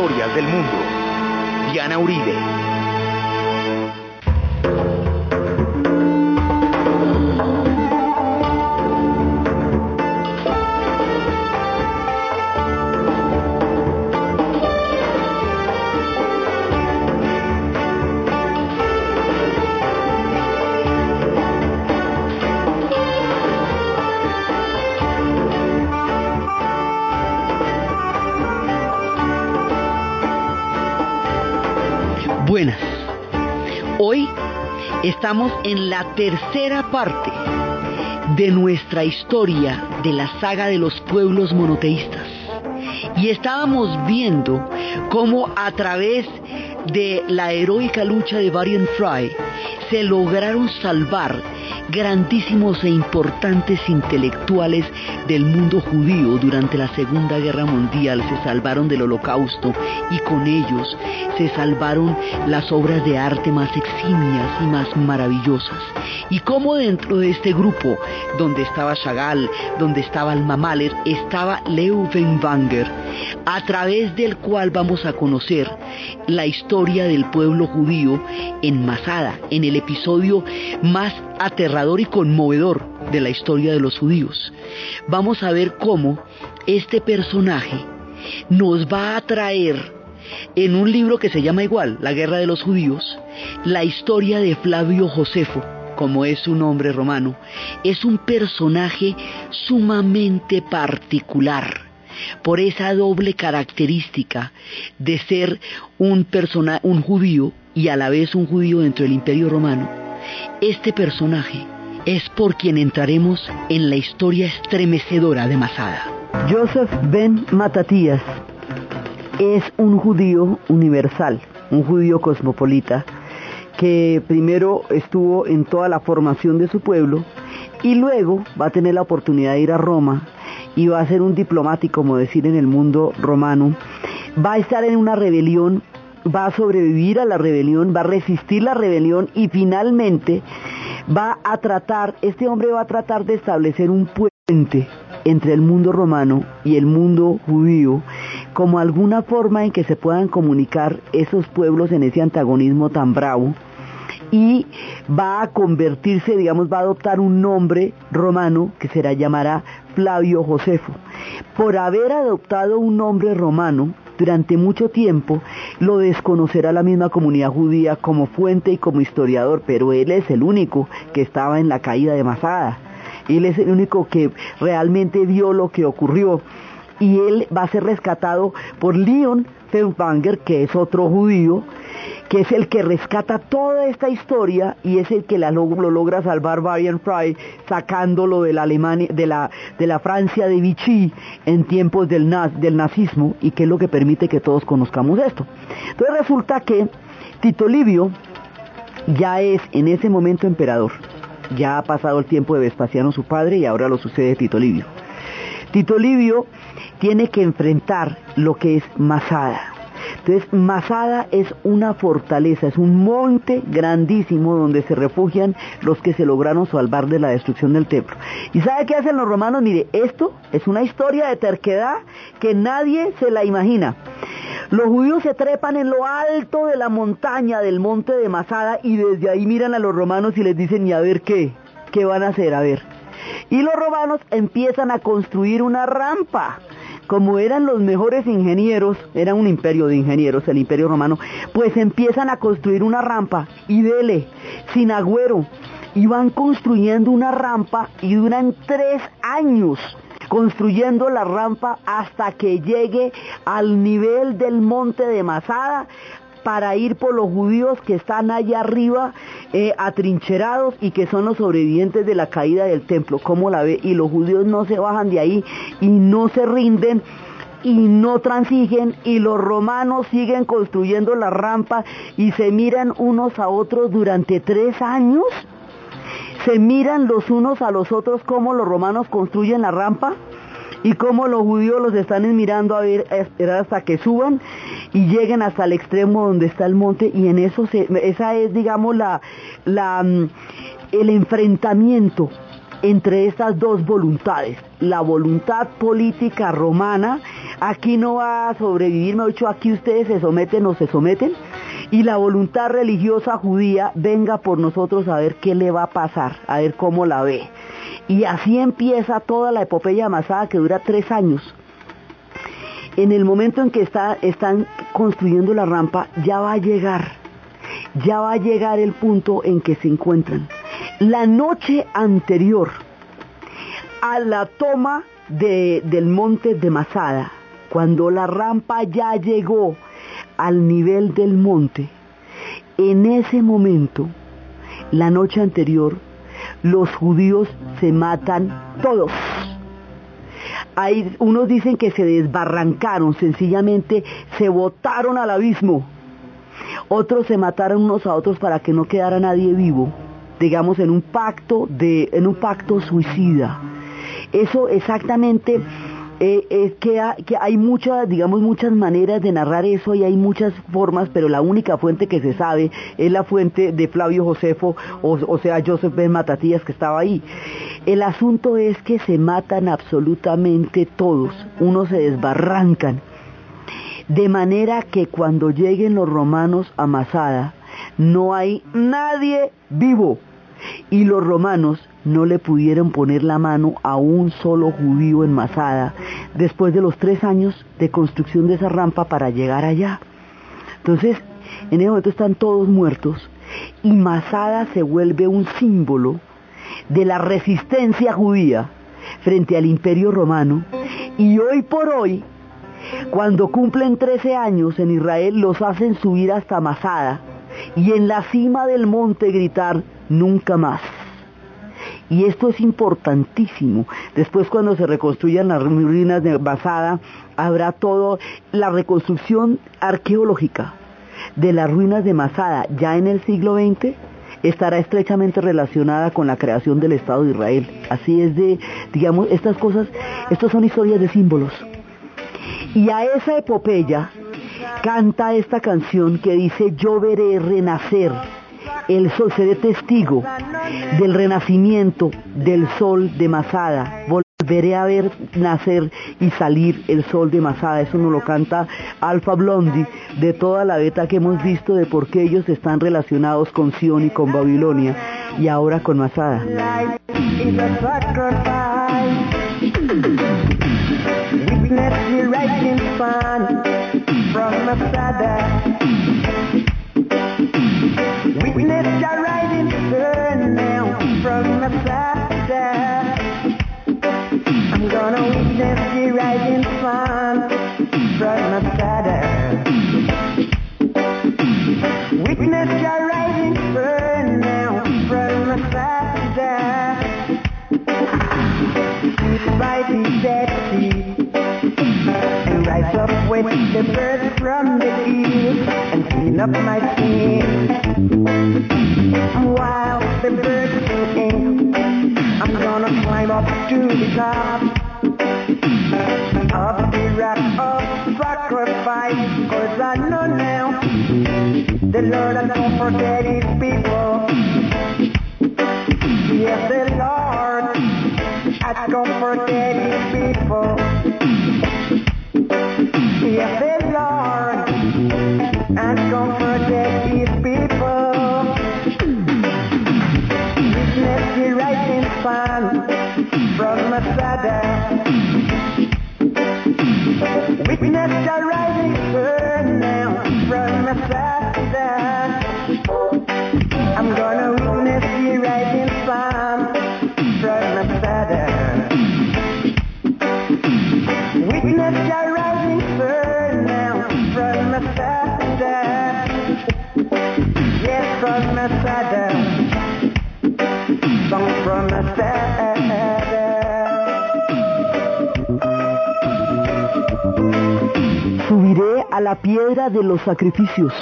historias del mundo. Diana Uribe. Estamos en la tercera parte de nuestra historia de la saga de los pueblos monoteístas. Y estábamos viendo cómo a través de la heroica lucha de Varian Fry se lograron salvar grandísimos e importantes intelectuales del mundo judío durante la Segunda Guerra Mundial se salvaron del holocausto y con ellos se salvaron las obras de arte más eximias y más maravillosas. Y como dentro de este grupo, donde estaba Chagall, donde estaba Alma Mahler, estaba Leo Wenger, a través del cual vamos a conocer la historia del pueblo judío en Masada, en el episodio más aterrador y conmovedor de la historia de los judíos. Vamos a ver cómo este personaje nos va a traer en un libro que se llama igual, La Guerra de los Judíos, la historia de Flavio Josefo, como es su nombre romano, es un personaje sumamente particular por esa doble característica de ser un, persona, un judío y a la vez un judío dentro del imperio romano. Este personaje es por quien entraremos en la historia estremecedora de Masada. Joseph Ben Matatías es un judío universal, un judío cosmopolita, que primero estuvo en toda la formación de su pueblo y luego va a tener la oportunidad de ir a Roma y va a ser un diplomático, como decir, en el mundo romano. Va a estar en una rebelión, va a sobrevivir a la rebelión, va a resistir la rebelión y finalmente va a tratar, este hombre va a tratar de establecer un puente entre el mundo romano y el mundo judío, como alguna forma en que se puedan comunicar esos pueblos en ese antagonismo tan bravo y va a convertirse, digamos, va a adoptar un nombre romano que será llamará Flavio Josefo. Por haber adoptado un nombre romano, durante mucho tiempo lo desconocerá la misma comunidad judía como fuente y como historiador, pero él es el único que estaba en la caída de Masada. Él es el único que realmente vio lo que ocurrió y él va a ser rescatado por Leon Feuchtwanger, que es otro judío, que es el que rescata toda esta historia y es el que la, lo, logra salvar Varian Fry sacándolo de la Alemania, de la, de la Francia de Vichy en tiempos del, del nazismo y que es lo que permite que todos conozcamos esto. Entonces resulta que Tito Livio ya es en ese momento emperador. Ya ha pasado el tiempo de Vespasiano su padre y ahora lo sucede Tito Livio. Tito Livio tiene que enfrentar lo que es Masada. Entonces, Masada es una fortaleza, es un monte grandísimo donde se refugian los que se lograron salvar de la destrucción del templo. ¿Y sabe qué hacen los romanos? Mire, esto es una historia de terquedad que nadie se la imagina. Los judíos se trepan en lo alto de la montaña del monte de Masada y desde ahí miran a los romanos y les dicen, ¿y a ver qué? ¿Qué van a hacer? A ver. Y los romanos empiezan a construir una rampa. Como eran los mejores ingenieros, era un imperio de ingenieros, el imperio romano, pues empiezan a construir una rampa y dele, sin agüero, y van construyendo una rampa y duran tres años construyendo la rampa hasta que llegue al nivel del monte de Masada para ir por los judíos que están allá arriba eh, atrincherados y que son los sobrevivientes de la caída del templo. ¿Cómo la ve? Y los judíos no se bajan de ahí y no se rinden y no transigen y los romanos siguen construyendo la rampa y se miran unos a otros durante tres años. Se miran los unos a los otros cómo los romanos construyen la rampa y cómo los judíos los están mirando a ver esperar hasta que suban y lleguen hasta el extremo donde está el monte y en eso esa es digamos la, la mm, el enfrentamiento entre estas dos voluntades, la voluntad política romana aquí no va a sobrevivir, me dicho, aquí ustedes se someten o se someten, y la voluntad religiosa judía venga por nosotros a ver qué le va a pasar, a ver cómo la ve. Y así empieza toda la epopeya amasada que dura tres años. En el momento en que están construyendo la rampa, ya va a llegar, ya va a llegar el punto en que se encuentran. La noche anterior a la toma del monte de Masada, cuando la rampa ya llegó al nivel del monte, en ese momento, la noche anterior, los judíos se matan todos. Hay, unos dicen que se desbarrancaron, sencillamente se botaron al abismo. Otros se mataron unos a otros para que no quedara nadie vivo, digamos en un pacto de, en un pacto suicida. Eso exactamente eh, es que, hay muchas, digamos, muchas maneras de narrar eso y hay muchas formas, pero la única fuente que se sabe es la fuente de Flavio Josefo, o, sea, Joseph Ben Matatías que estaba ahí. El asunto es que se matan absolutamente todos, unos se desbarrancan, de manera que cuando lleguen los romanos a Masada, no hay nadie vivo. Y los romanos no le pudieron poner la mano a un solo judío en Masada después de los tres años de construcción de esa rampa para llegar allá. Entonces, en ese momento están todos muertos y Masada se vuelve un símbolo de la resistencia judía frente al imperio romano y hoy por hoy, cuando cumplen 13 años en Israel, los hacen subir hasta Masada y en la cima del monte gritar nunca más. Y esto es importantísimo. Después cuando se reconstruyan las ruinas de Basada, habrá todo la reconstrucción arqueológica de las ruinas de Masada ya en el siglo XX estará estrechamente relacionada con la creación del Estado de Israel. Así es de, digamos, estas cosas, estas son historias de símbolos. Y a esa epopeya canta esta canción que dice, yo veré renacer el sol, seré testigo del renacimiento del sol de Masada. Volveré a ver nacer y salir el sol de Masada. Eso nos lo canta Alfa Blondi de toda la beta que hemos visto de por qué ellos están relacionados con Sion y con Babilonia y ahora con Masada. Witness your rising sun now from. I'm gonna witness the rising sun from. Witness your rising sun from with the birds from the hills and clean up my skin. While the birds sing, I'm gonna climb up to the top of the rock of sacrifice, cause I know now the Lord has don't forget his people. Yes, the Lord I don't forget his people. Witness the rising sun Subiré a la piedra de los sacrificios.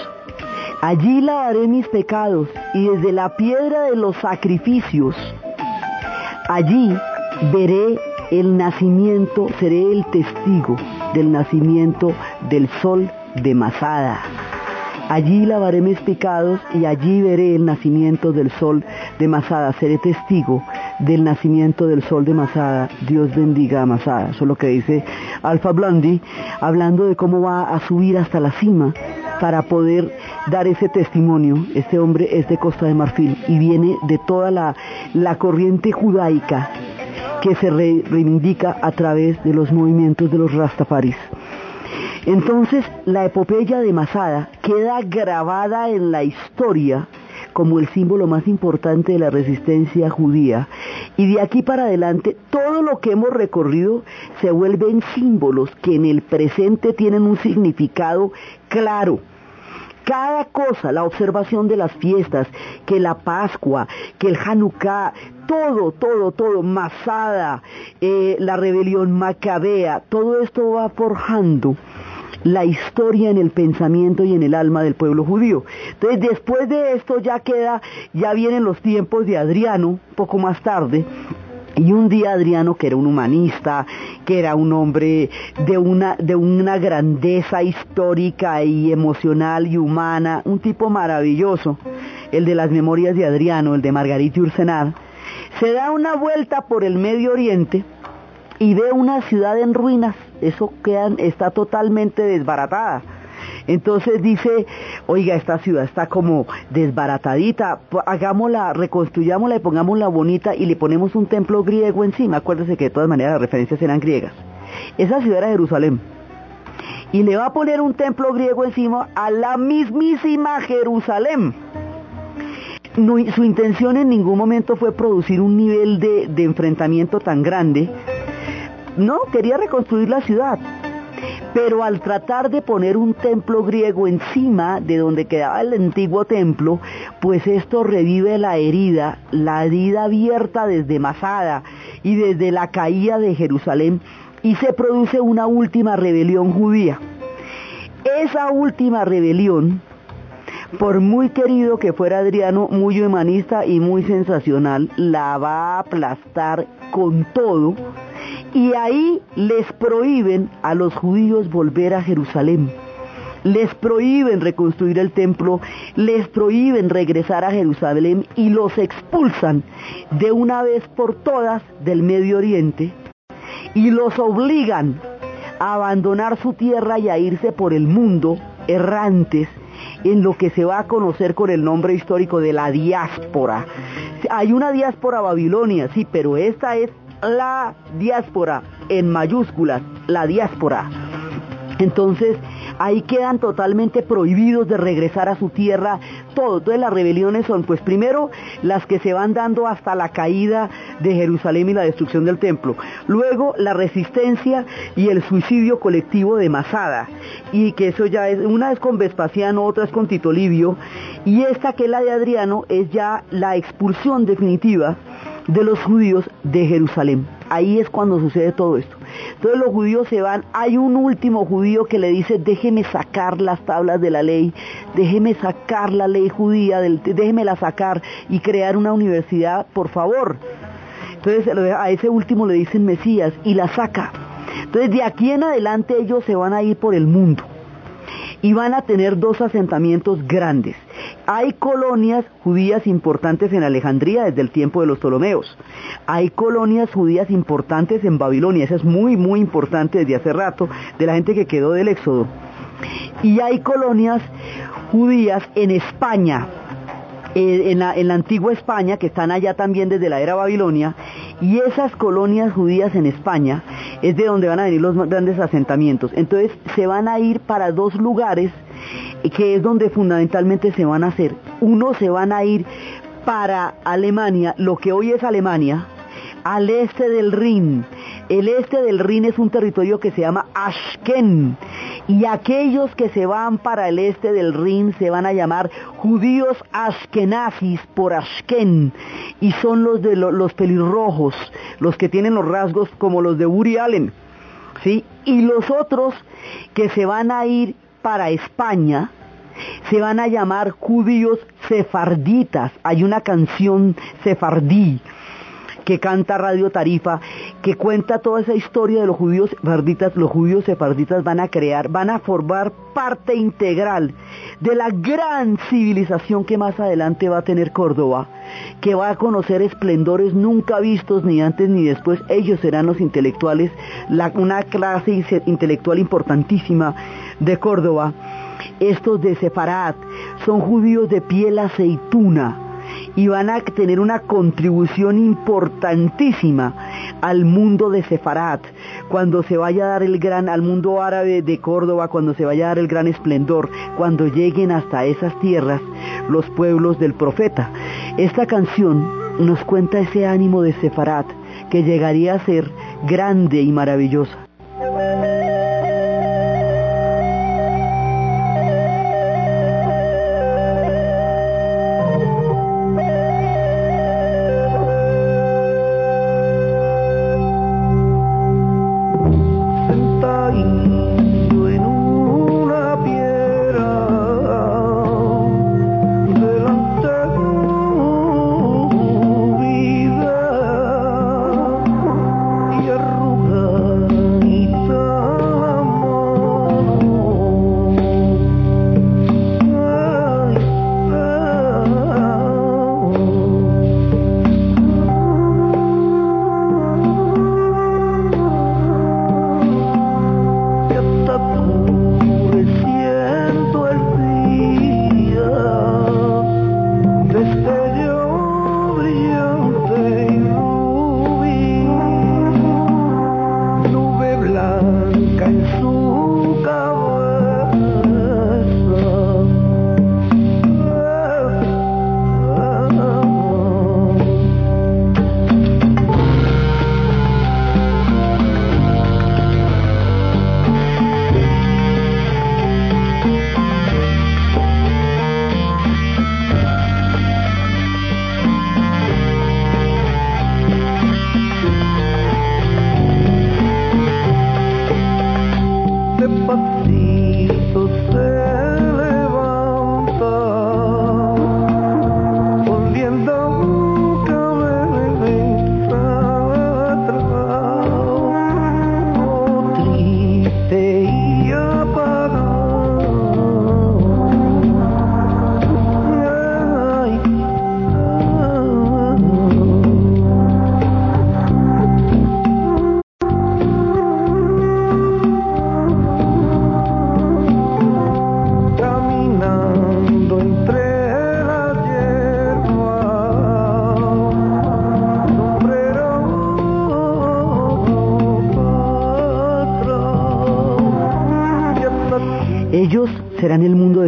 Allí lavaré mis pecados y desde la piedra de los sacrificios, allí veré el nacimiento, seré el testigo del nacimiento del sol de Masada. Allí lavaré mis pecados y allí veré el nacimiento del sol de Masada. Seré testigo del nacimiento del sol de Masada, Dios bendiga a Masada. Eso es lo que dice Alfa Blondie, hablando de cómo va a subir hasta la cima para poder dar ese testimonio. Este hombre es de Costa de Marfil y viene de toda la, corriente judaica que se reivindica a través de los movimientos de los Rastafaris. Entonces, la epopeya de Masada queda grabada en la historia como el símbolo más importante de la resistencia judía. Y de aquí para adelante, todo lo que hemos recorrido se vuelven símbolos que en el presente tienen un significado claro. Cada cosa, la observación de las fiestas, que la Pascua, que el Hanukkah, todo, todo, todo, Masada, eh, la rebelión macabea, todo esto va forjando la historia en el pensamiento y en el alma del pueblo judío. Entonces, después de esto ya queda, ya vienen los tiempos de Adriano, poco más tarde, y un día Adriano, que era un humanista, que era un hombre de una, de una grandeza histórica y emocional y humana, un tipo maravilloso, el de las memorias de Adriano, el de Margarita Ursenar, se da una vuelta por el Medio Oriente y ve una ciudad en ruinas, eso queda, está totalmente desbaratada. Entonces dice, oiga, esta ciudad está como desbaratadita, hagámosla, reconstruyámosla y pongámosla bonita y le ponemos un templo griego encima. Acuérdese que de todas maneras las referencias eran griegas. Esa ciudad era Jerusalén. Y le va a poner un templo griego encima a la mismísima Jerusalén. su intención en ningún momento fue producir un nivel de enfrentamiento tan grande no, quería reconstruir la ciudad. Pero al tratar de poner un templo griego encima de donde quedaba el antiguo templo, pues esto revive la herida, la herida abierta desde Masada y desde la caída de Jerusalén y se produce una última rebelión judía. Esa última rebelión, por muy querido que fuera Adriano, muy humanista y muy sensacional, la va a aplastar con todo y ahí les prohíben a los judíos volver a Jerusalén. Les prohíben reconstruir el templo, les prohíben regresar a Jerusalén y los expulsan de una vez por todas del Medio Oriente y los obligan a abandonar su tierra y a irse por el mundo errantes en lo que se va a conocer con el nombre histórico de la diáspora. Hay una diáspora babilonia, sí, pero esta es la diáspora, en mayúsculas, la diáspora. Entonces, ahí quedan totalmente prohibidos de regresar a su tierra todo. Entonces las rebeliones son, pues primero, las que se van dando hasta la caída de Jerusalén y la destrucción del templo. Luego, la resistencia y el suicidio colectivo de Masada. Y que eso ya es, una es con Vespasiano, otra es con Tito Livio. Y esta que es la de Adriano es ya la expulsión definitiva de los judíos de Jerusalén. Ahí es cuando sucede todo esto. Entonces los judíos se van, hay un último judío que le dice, déjeme sacar las tablas de la ley, déjeme sacar la ley judía, déjeme sacar y crear una universidad, por favor. Entonces a ese último le dicen Mesías y la saca. Entonces de aquí en adelante ellos se van a ir por el mundo y van a tener dos asentamientos grandes. Hay colonias judías importantes en Alejandría desde el tiempo de los Ptolomeos. Hay colonias judías importantes en Babilonia, eso es muy, muy importante desde hace rato, de la gente que quedó del Éxodo. Y hay colonias judías en España, eh, en la, en la, antigua España, que están allá también desde la era Babilonia, y esas colonias judías en España es de donde van a venir los grandes asentamientos. Entonces se van a ir para dos lugares que es donde fundamentalmente se van a hacer. Uno se van a ir para Alemania, lo que hoy es Alemania, al este del Rin. El este del Rin es un territorio que se llama Ashken. Y aquellos que se van para el este del Rin se van a llamar judíos ashkenazis por Ashken. Y son los de los pelirrojos, los que tienen los rasgos como los de Uri Allen. ¿sí? Y los otros que se van a ir para España se van a llamar judíos sefarditas. Hay una canción sefardí que canta Radio Tarifa, que cuenta toda esa historia de los judíos sefarditas, los judíos sefarditas van a crear, van a formar parte integral de la gran civilización que más adelante va a tener Córdoba, que va a conocer esplendores nunca vistos ni antes ni después. Ellos serán los intelectuales, una clase intelectual importantísima de Córdoba. Estos de Sefarat son judíos de piel aceituna y van a tener una contribución importantísima al mundo de Sefarat, cuando se vaya a dar el gran, al mundo árabe de Córdoba, cuando se vaya a dar el gran esplendor, cuando lleguen hasta esas tierras los pueblos del profeta. Esta canción nos cuenta ese ánimo de Sefarat que llegaría a ser grande y maravillosa.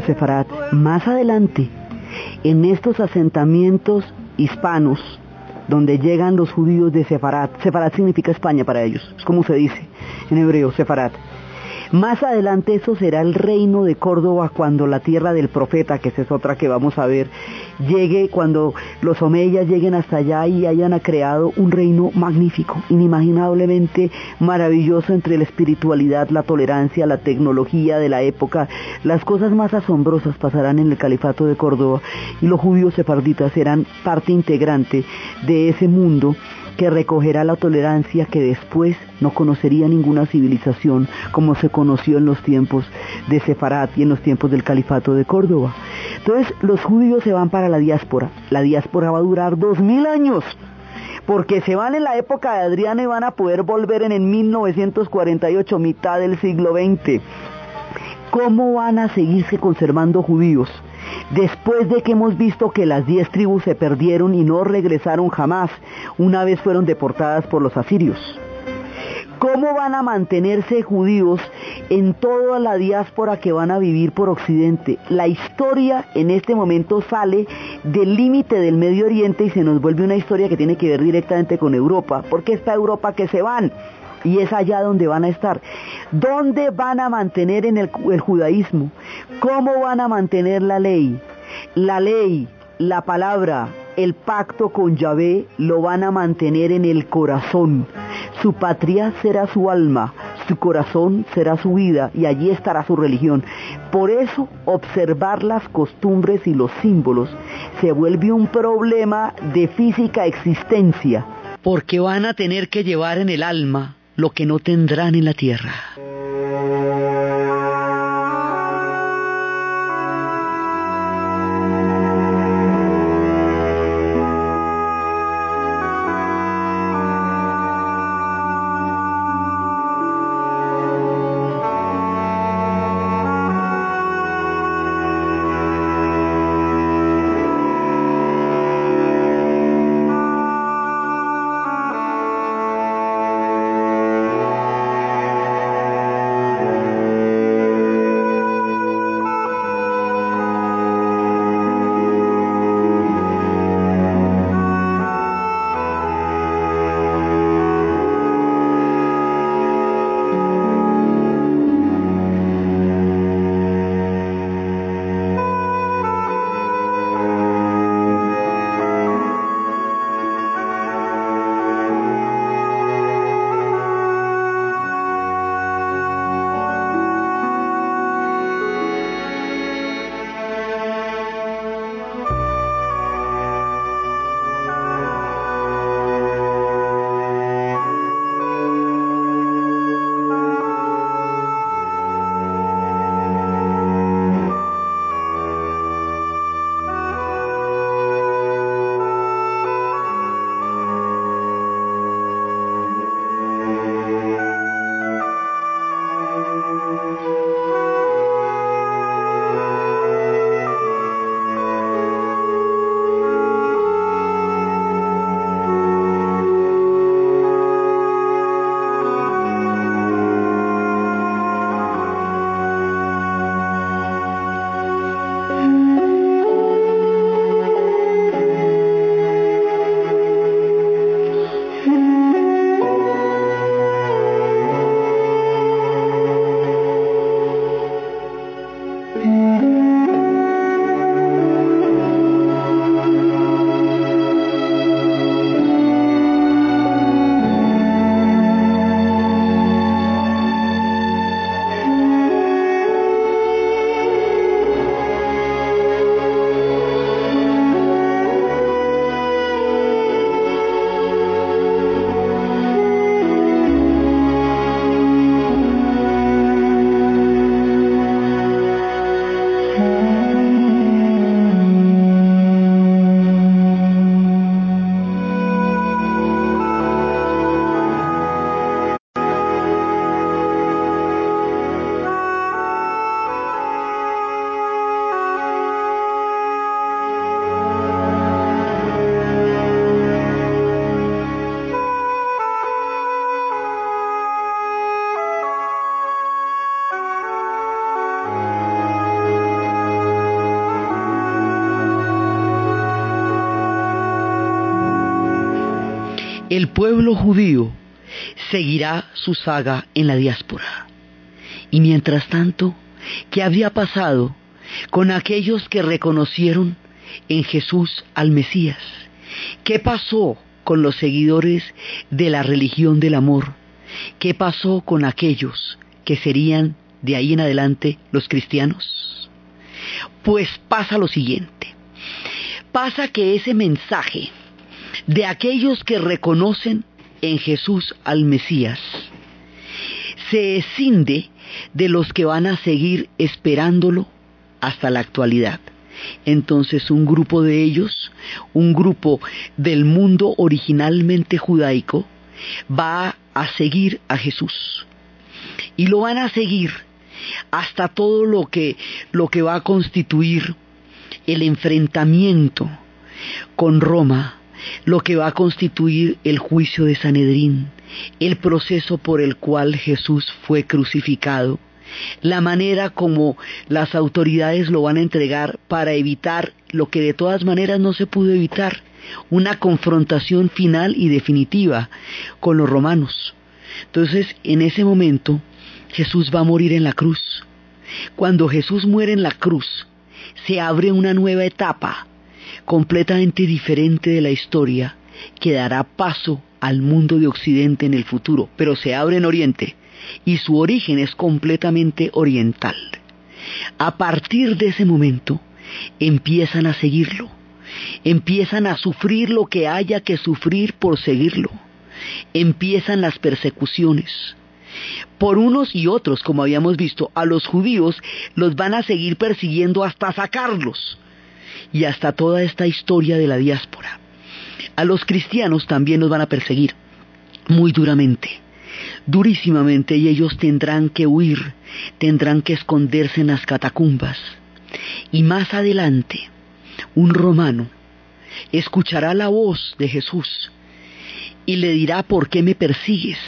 Sefarat. Más adelante, en estos asentamientos hispanos, donde llegan los judíos de Sefarat, Sefarat significa España para ellos, es como se dice en hebreo, Sefarat. Más adelante eso será el reino de Córdoba cuando la tierra del profeta, que esa es otra que vamos a ver, llegue, cuando los omeyas lleguen hasta allá y hayan creado un reino magnífico, inimaginablemente maravilloso entre la espiritualidad, la tolerancia, la tecnología de la época. Las cosas más asombrosas pasarán en el califato de Córdoba y los judíos sefarditas serán parte integrante de ese mundo que recogerá la tolerancia que después no conocería ninguna civilización como se conoció en los tiempos de Sefarat y en los tiempos del califato de Córdoba. Entonces los judíos se van para la diáspora. La diáspora va a durar dos mil años porque se van en la época de Adriano y van a poder volver en el 1948, mitad del siglo XX. ¿Cómo van a seguirse conservando judíos? Después de que hemos visto que las diez tribus se perdieron y no regresaron jamás, una vez fueron deportadas por los asirios. ¿Cómo van a mantenerse judíos en toda la diáspora que van a vivir por Occidente? La historia en este momento sale del límite del Medio Oriente y se nos vuelve una historia que tiene que ver directamente con Europa. porque está Europa que se van? y es allá donde van a estar. ¿Dónde van a mantener en el, judaísmo? ¿Cómo van a mantener la ley? La ley, la palabra, el pacto con Yahvé lo van a mantener en el corazón. Su patria será su alma, su corazón será su vida y allí estará su religión. Por eso observar las costumbres y los símbolos se vuelve un problema de física existencia porque van a tener que llevar en el alma lo que no tendrán en la tierra. Pueblo judío seguirá su saga en la diáspora. Y mientras tanto, ¿qué había pasado con aquellos que reconocieron en Jesús al Mesías? ¿Qué pasó con los seguidores de la religión del amor? ¿Qué pasó con aquellos que serían de ahí en adelante los cristianos? Pues pasa lo siguiente. Pasa que ese mensaje de aquellos que reconocen en Jesús al Mesías, se escinde de los que van a seguir esperándolo hasta la actualidad. Entonces un grupo de ellos, un grupo del mundo originalmente judaico, va a seguir a Jesús. Y lo van a seguir hasta todo lo que, lo que va a constituir el enfrentamiento con Roma lo que va a constituir el juicio de Sanedrín, el proceso por el cual Jesús fue crucificado, la manera como las autoridades lo van a entregar para evitar lo que de todas maneras no se pudo evitar, una confrontación final y definitiva con los romanos. Entonces, en ese momento, Jesús va a morir en la cruz. Cuando Jesús muere en la cruz, se abre una nueva etapa completamente diferente de la historia que dará paso al mundo de Occidente en el futuro, pero se abre en Oriente y su origen es completamente oriental. A partir de ese momento empiezan a seguirlo, empiezan a sufrir lo que haya que sufrir por seguirlo. empiezan las persecuciones. Por unos y otros, como habíamos visto, a los judíos los van a seguir persiguiendo hasta sacarlos y hasta toda esta historia de la diáspora. A los cristianos también los van a perseguir muy duramente, durísimamente, y ellos tendrán que huir, tendrán que esconderse en las catacumbas. Y más adelante, un romano escuchará la voz de Jesús y le dirá, ¿por qué me persigues?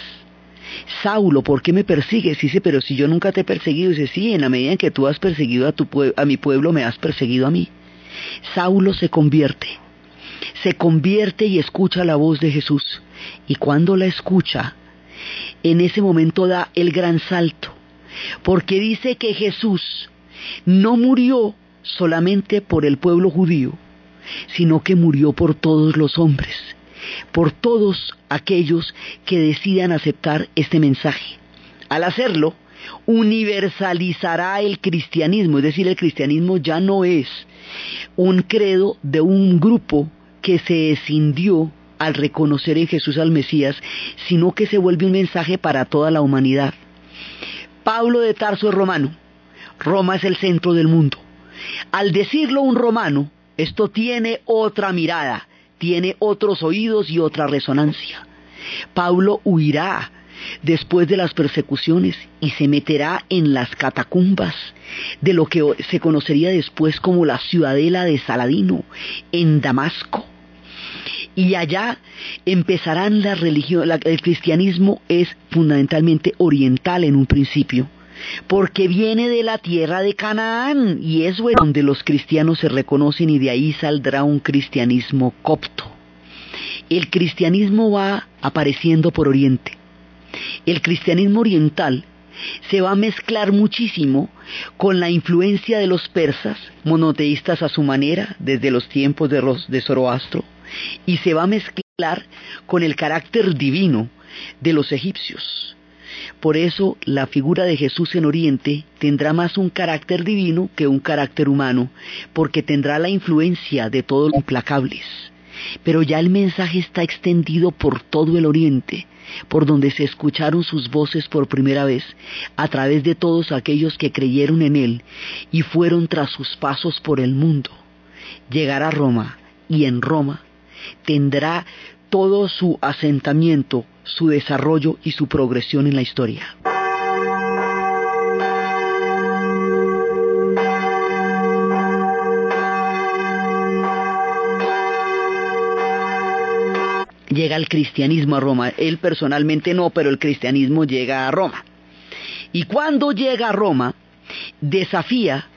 Saulo, ¿por qué me persigues? dice, pero si yo nunca te he perseguido. dice, sí, en la medida en que tú has perseguido a, tu a mi pueblo, me has perseguido a mí. Saulo se convierte, se convierte y escucha la voz de Jesús. Y cuando la escucha, en ese momento da el gran salto, porque dice que Jesús no murió solamente por el pueblo judío, sino que murió por todos los hombres, por todos aquellos que decidan aceptar este mensaje. Al hacerlo, universalizará el cristianismo, es decir, el cristianismo ya no es un credo de un grupo que se escindió al reconocer en Jesús al Mesías, sino que se vuelve un mensaje para toda la humanidad. Pablo de Tarso es romano, Roma es el centro del mundo. Al decirlo un romano, esto tiene otra mirada, tiene otros oídos y otra resonancia. Pablo huirá después de las persecuciones y se meterá en las catacumbas de lo que se conocería después como la ciudadela de Saladino, en Damasco. Y allá empezarán la religión, el cristianismo es fundamentalmente oriental en un principio, porque viene de la tierra de Canaán y es donde los cristianos se reconocen y de ahí saldrá un cristianismo copto. El cristianismo va apareciendo por oriente. El cristianismo oriental se va a mezclar muchísimo con la influencia de los persas, monoteístas a su manera, desde los tiempos de, de Zoroastro, y se va a mezclar con el carácter divino de los egipcios. Por eso la figura de Jesús en Oriente tendrá más un carácter divino que un carácter humano, porque tendrá la influencia de todos los implacables. Pero ya el mensaje está extendido por todo el Oriente, por donde se escucharon sus voces por primera vez, a través de todos aquellos que creyeron en Él y fueron tras sus pasos por el mundo. Llegará a Roma y en Roma tendrá todo su asentamiento, su desarrollo y su progresión en la historia. Llega el cristianismo a Roma. Él personalmente no, pero el cristianismo llega a Roma. Y cuando llega a Roma, desafía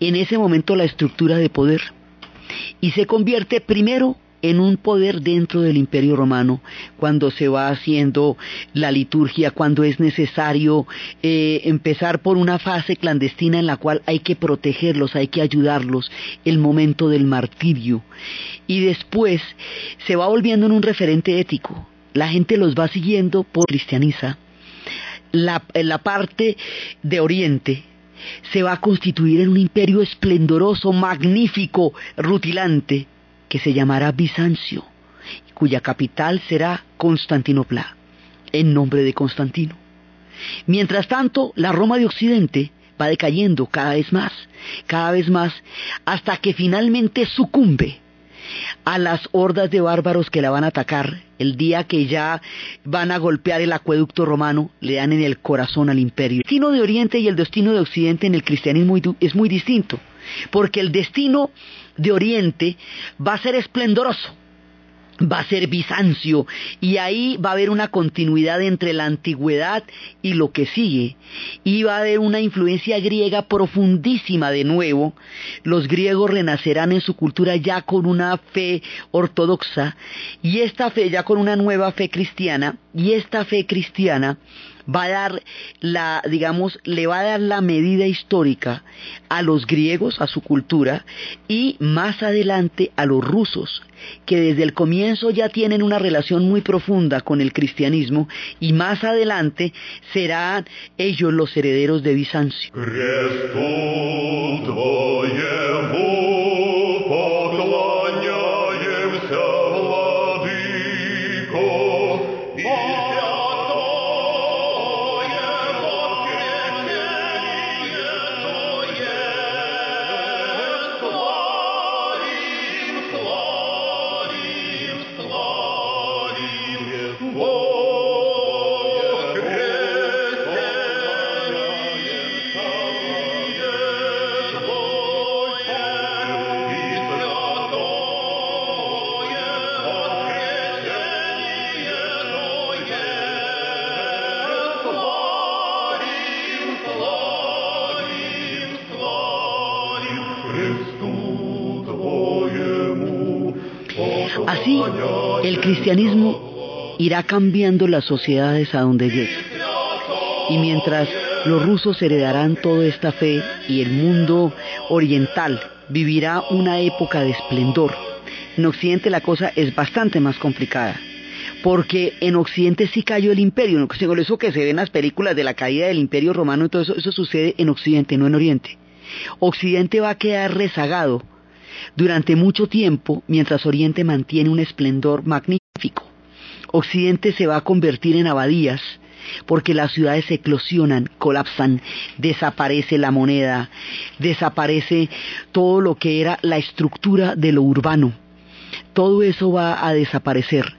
en ese momento la estructura de poder y se convierte primero en un poder dentro del imperio romano, cuando se va haciendo la liturgia, cuando es necesario eh, empezar por una fase clandestina en la cual hay que protegerlos, hay que ayudarlos, el momento del martirio. Y después se va volviendo en un referente ético. La gente los va siguiendo por cristianiza. La, la parte de Oriente, se va a constituir en un imperio esplendoroso, magnífico, rutilante, que se llamará Bizancio, cuya capital será Constantinopla, en nombre de Constantino. Mientras tanto, la Roma de Occidente va decayendo cada vez más, cada vez más, hasta que finalmente sucumbe a las hordas de bárbaros que la van a atacar el día que ya van a golpear el acueducto romano, le dan en el corazón al imperio. El destino de Oriente y el destino de Occidente en el cristianismo es muy distinto, porque el destino de Oriente va a ser esplendoroso, va a ser Bizancio y ahí va a haber una continuidad entre la antigüedad y lo que sigue y va a haber una influencia griega profundísima de nuevo. Los griegos renacerán en su cultura ya con una fe ortodoxa y esta fe ya con una nueva fe cristiana y esta fe cristiana va a dar la, digamos, le va a dar la medida histórica a los griegos, a su cultura, y más adelante a los rusos, que desde el comienzo ya tienen una relación muy profunda con el cristianismo, y más adelante serán ellos los herederos de Bizancio. Así, el cristianismo irá cambiando las sociedades a donde llegue. Y mientras los rusos heredarán toda esta fe y el mundo oriental vivirá una época de esplendor, en Occidente la cosa es bastante más complicada porque en Occidente sí cayó el imperio, eso que se ve en las películas de la caída del imperio romano y todo eso, eso sucede en Occidente, no en Oriente. Occidente va a quedar rezagado durante mucho tiempo mientras Oriente mantiene un esplendor magnífico. Occidente se va a convertir en abadías porque las ciudades eclosionan, colapsan, desaparece la moneda, desaparece todo lo que era la estructura de lo urbano. Todo eso va a desaparecer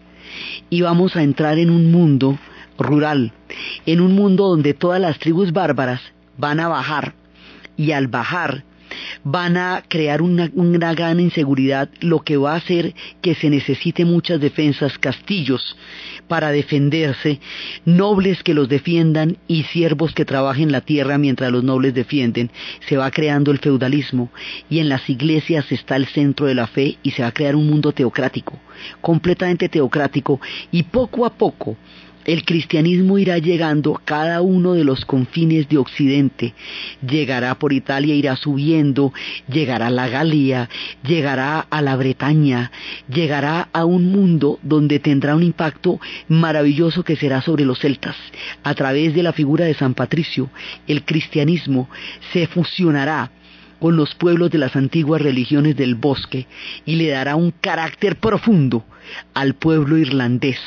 y vamos a entrar en un mundo rural, en un mundo donde todas las tribus bárbaras van a bajar y al bajar van a crear una, gran inseguridad, lo que va a hacer que se necesite muchas defensas, castillos para defenderse, nobles que los defiendan y siervos que trabajen la tierra mientras los nobles defienden. Se va creando el feudalismo y en las iglesias está el centro de la fe y se va a crear un mundo teocrático, completamente teocrático y poco a poco el cristianismo irá llegando a cada uno de los confines de Occidente. Llegará por Italia, irá subiendo, llegará a la Galia, llegará a la Bretaña, llegará a un mundo donde tendrá un impacto maravilloso que será sobre los celtas. A través de la figura de San Patricio, el cristianismo se fusionará con los pueblos de las antiguas religiones del bosque y le dará un carácter profundo al pueblo irlandés,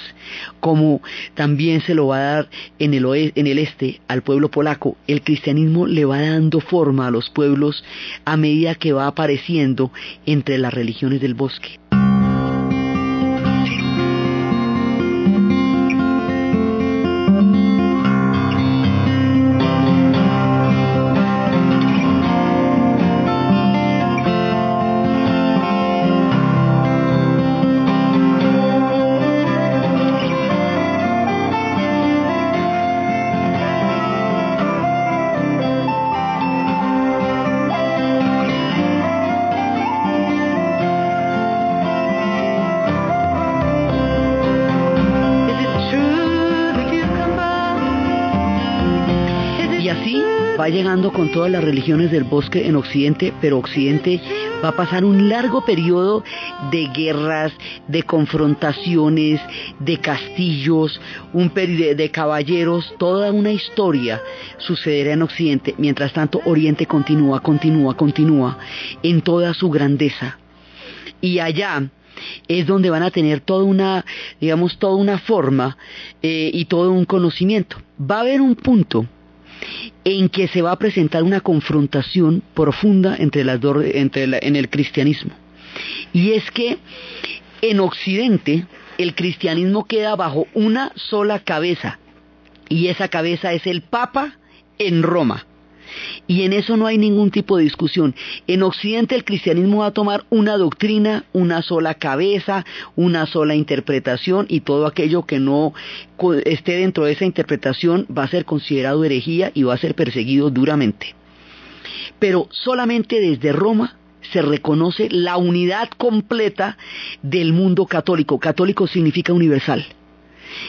como también se lo va a dar en el, en el este al pueblo polaco. El cristianismo le va dando forma a los pueblos a medida que va apareciendo entre las religiones del bosque. Llegando con todas las religiones del bosque en Occidente, pero Occidente va a pasar un largo periodo de guerras, de confrontaciones, de castillos, un periodo de caballeros, toda una historia sucederá en Occidente. Mientras tanto, Oriente continúa, continúa, continúa en toda su grandeza. Y allá, es donde van a tener toda una, digamos, toda una forma eh, y todo un conocimiento. Va a haber un punto en que se va a presentar una confrontación profunda entre las dos, entre en el cristianismo. Y es que en Occidente el cristianismo queda bajo una sola cabeza, y esa cabeza es el Papa en Roma. Y en eso no hay ningún tipo de discusión. En Occidente el cristianismo va a tomar una doctrina, una sola cabeza, una sola interpretación y todo aquello que no esté dentro de esa interpretación va a ser considerado herejía y va a ser perseguido duramente. Pero solamente desde Roma se reconoce la unidad completa del mundo católico. Católico significa universal.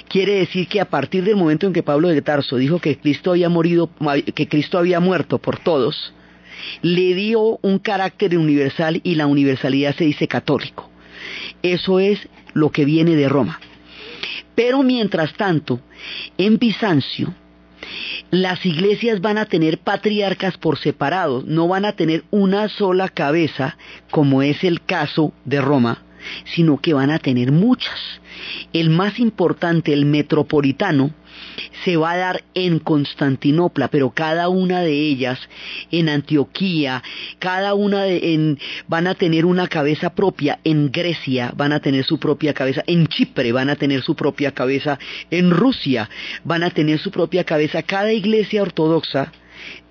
Quiere decir que a partir del momento en que Pablo de Tarso dijo que Cristo había morido, que Cristo había muerto por todos, le dio un carácter universal y la universalidad se dice católico. Eso es lo que viene de Roma. Pero mientras tanto, en Bizancio, las iglesias van a tener patriarcas por separado, no van a tener una sola cabeza, como es el caso de Roma, sino que van a tener muchas. El más importante, el metropolitano, se va a dar en Constantinopla, pero cada una de ellas en Antioquía, cada una de, en, van a tener una cabeza propia, en Grecia van a tener su propia cabeza, en Chipre van a tener su propia cabeza, en Rusia van a tener su propia cabeza, cada iglesia ortodoxa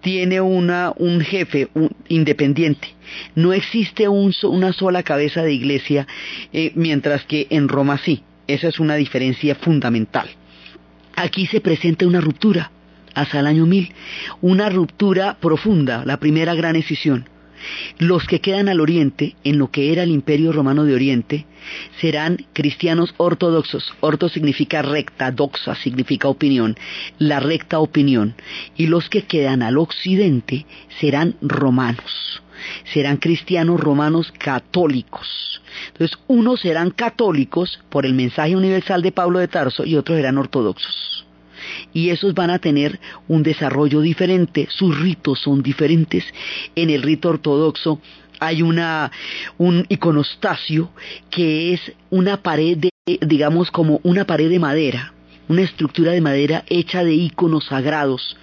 tiene una, un jefe independiente. No existe una sola cabeza de iglesia, eh, mientras que en Roma sí. Esa es una diferencia fundamental. Aquí se presenta una ruptura hasta el año 1000, una ruptura profunda, la primera gran escisión. Los que quedan al oriente, en lo que era el imperio romano de oriente, serán cristianos ortodoxos. Orto significa recta, doxa significa opinión, la recta opinión. Y los que quedan al occidente serán romanos. Serán cristianos romanos católicos. Entonces, unos serán católicos por el mensaje universal de Pablo de Tarso y otros serán ortodoxos y esos van a tener un desarrollo diferente, sus ritos son diferentes. En el rito ortodoxo hay una, un iconostasio que es una pared de, digamos como una pared de madera, una estructura de madera hecha de iconos sagrados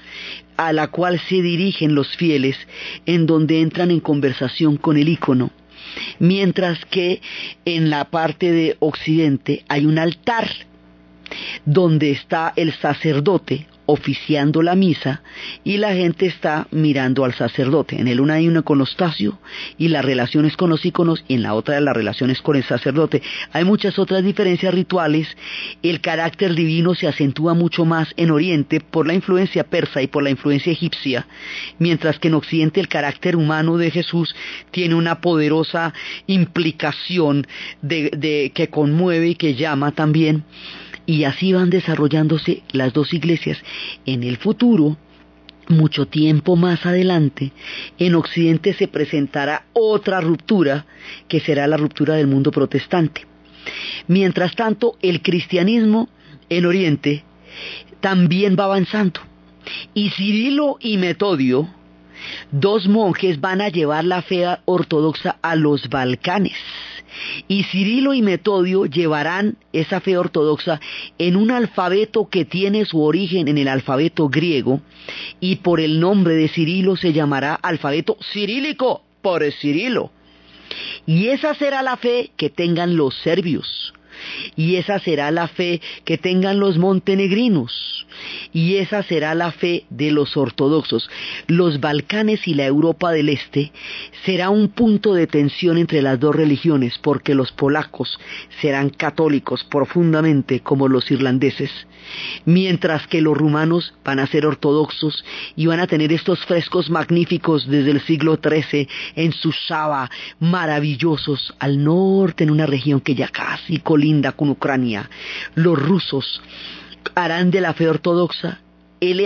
a la cual se dirigen los fieles en donde entran en conversación con el icono. Mientras que en la parte de occidente hay un altar donde está el sacerdote oficiando la misa y la gente está mirando al sacerdote. En el una hay un iconostasio y las relaciones con los iconos y en la otra las relaciones con el sacerdote. Hay muchas otras diferencias rituales. El carácter divino se acentúa mucho más en Oriente por la influencia persa y por la influencia egipcia, mientras que en Occidente el carácter humano de Jesús tiene una poderosa implicación de que conmueve y que llama también y así van desarrollándose las dos iglesias. En el futuro, mucho tiempo más adelante, en Occidente se presentará otra ruptura, que será la ruptura del mundo protestante. Mientras tanto, el cristianismo en Oriente también va avanzando. Y Cirilo y Metodio, dos monjes, van a llevar la fe ortodoxa a los Balcanes. Y Cirilo y Metodio llevarán esa fe ortodoxa en un alfabeto que tiene su origen en el alfabeto griego y por el nombre de Cirilo se llamará alfabeto cirílico por Cirilo. Y esa será la fe que tengan los serbios y esa será la fe que tengan los montenegrinos, y esa será la fe de los ortodoxos. Los Balcanes y la Europa del Este será un punto de tensión entre las dos religiones, porque los polacos serán católicos profundamente como los irlandeses, mientras que los rumanos van a ser ortodoxos y van a tener estos frescos magníficos desde el siglo XIII en Sushava, maravillosos al norte en una región que ya casi colinda con Ucrania. Los rusos harán de la fe ortodoxa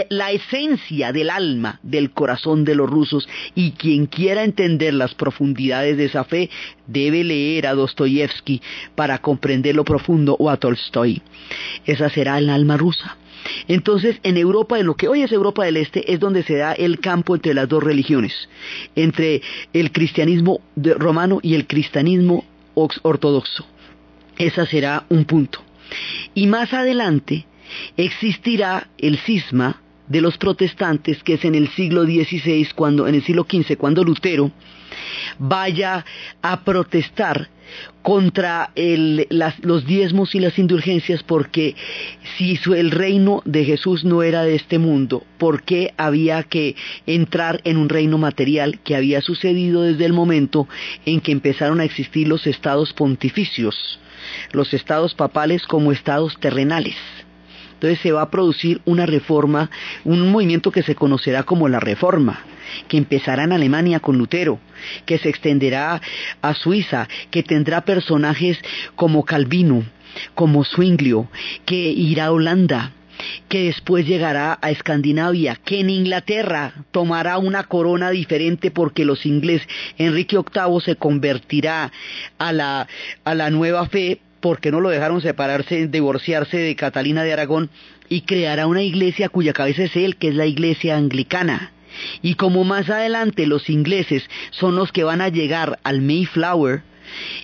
la esencia del alma del corazón de los rusos y quien quiera entender las profundidades de esa fe debe leer a Dostoyevsky para comprender lo profundo o a Tolstoy. Esa será el alma rusa. Entonces, en Europa, en lo que hoy es Europa del Este, es donde se da el campo entre las dos religiones, entre el cristianismo romano y el cristianismo ortodoxo. Ese será un punto. Y más adelante, existirá el cisma de los protestantes, que es en el siglo XVI, cuando, en el siglo XV, cuando Lutero vaya a protestar contra los diezmos y las indulgencias, porque si el reino de Jesús no era de este mundo, ¿por qué había que entrar en un reino material que había sucedido desde el momento en que empezaron a existir los estados pontificios, los estados papales como estados terrenales? Entonces se va a producir una reforma, un movimiento que se conocerá como la reforma, que empezará en Alemania con Lutero, que se extenderá a Suiza, que tendrá personajes como Calvino, como Zwinglio, que irá a Holanda, que después llegará a Escandinavia, que en Inglaterra tomará una corona diferente porque los ingleses, Enrique VIII se convertirá a la, a la nueva fe porque no lo dejaron separarse, divorciarse de Catalina de Aragón y creará una iglesia cuya cabeza es él, que es la iglesia anglicana. Y como más adelante los ingleses son los que van a llegar al Mayflower,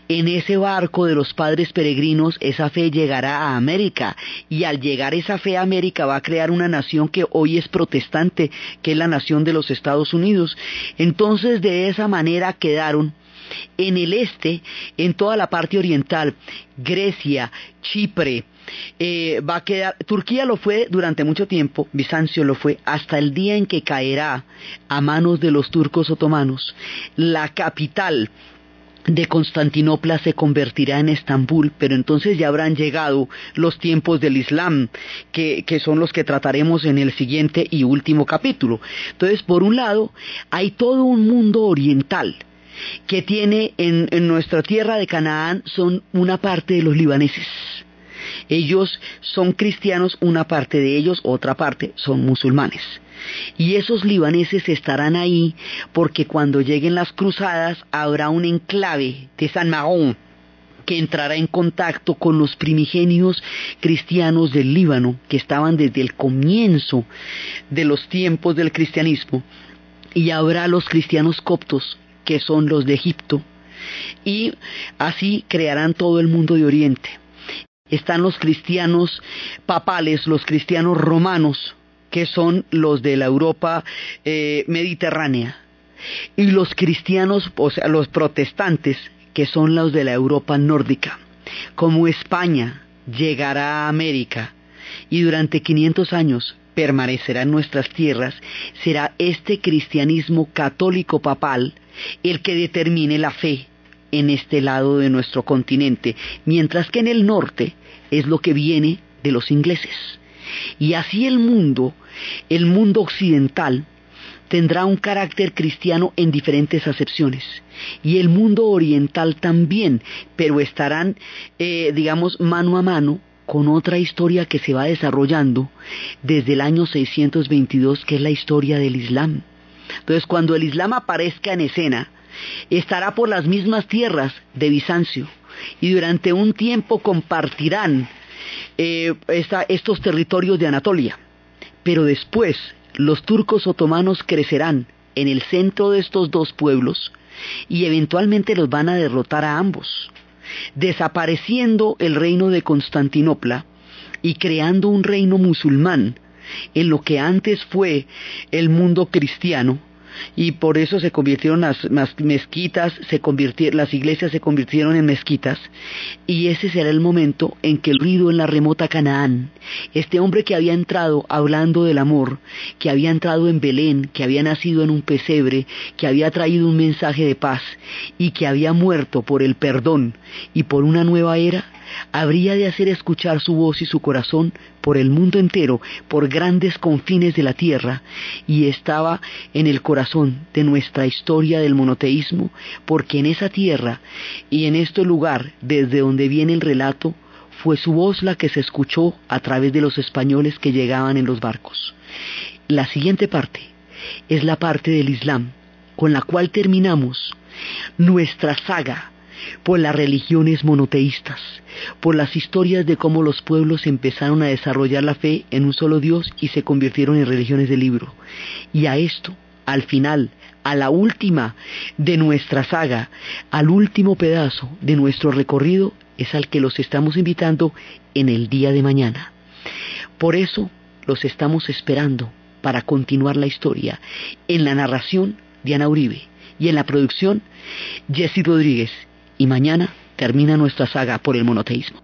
en ese barco de los padres peregrinos esa fe llegará a América y al llegar esa fe a América va a crear una nación que hoy es protestante, que es la nación de los Estados Unidos. Entonces de esa manera quedaron en el este, en toda la parte oriental, Grecia, Chipre, eh, Turquía lo fue durante mucho tiempo, Bizancio lo fue, hasta el día en que caerá a manos de los turcos otomanos. La capital de Constantinopla se convertirá en Estambul, pero entonces ya habrán llegado los tiempos del Islam, que, son los que trataremos en el siguiente y último capítulo. Entonces, por un lado, hay todo un mundo oriental que tiene en, en nuestra tierra de Canaán son una parte de los libaneses. Ellos son cristianos, una parte de ellos, otra parte son musulmanes. Y esos libaneses estarán ahí porque cuando lleguen las cruzadas habrá un enclave de San Mahón que entrará en contacto con los primigenios cristianos del Líbano, que estaban desde el comienzo de los tiempos del cristianismo, y habrá los cristianos coptos, que son los de Egipto, y así crearán todo el mundo de Oriente. Están los cristianos papales, los cristianos romanos, que son los de la Europa eh, mediterránea, y los cristianos, o sea, los protestantes, que son los de la Europa nórdica. Como España llegará a América y durante 500 años permanecerá en nuestras tierras, será este cristianismo católico papal el que determine la fe en este lado de nuestro continente, mientras que en el norte es lo que viene de los ingleses. Y así el mundo, el mundo occidental, tendrá un carácter cristiano en diferentes acepciones. Y el mundo oriental también, pero estarán, eh, digamos, mano a mano con otra historia que se va desarrollando desde el año 622, que es la historia del Islam. Entonces, cuando el Islam aparezca en escena, estará por las mismas tierras de Bizancio y durante un tiempo compartirán eh, estos territorios de Anatolia. Pero después los turcos otomanos crecerán en el centro de estos dos pueblos y eventualmente los van a derrotar a ambos, desapareciendo el reino de Constantinopla y creando un reino musulmán en lo que antes fue el mundo cristiano y por eso se convirtieron las, mezquitas, se convirtieron, las iglesias se convirtieron en mezquitas. Y ese será el momento en que el ruido en la remota Canaán, este hombre que había entrado hablando del amor, que había entrado en Belén, que había nacido en un pesebre, que había traído un mensaje de paz y que había muerto por el perdón y por una nueva era, habría de hacer escuchar su voz y su corazón por el mundo entero, por grandes confines de la tierra, y estaba en el corazón de nuestra historia del monoteísmo, porque en esa tierra y en este lugar desde donde viene el relato, fue su voz la que se escuchó a través de los españoles que llegaban en los barcos. La siguiente parte es la parte del Islam, con la cual terminamos nuestra saga por las religiones monoteístas, por las historias de cómo los pueblos empezaron a desarrollar la fe en un solo Dios y se convirtieron en religiones del libro. Y a esto, al final, a la última de nuestra saga, al último pedazo de nuestro recorrido, es al que los estamos invitando en el día de mañana. Por eso los estamos esperando para continuar la historia en la narración Diana Uribe y en la producción Jesse Rodríguez y mañana termina nuestra saga por el monoteísmo.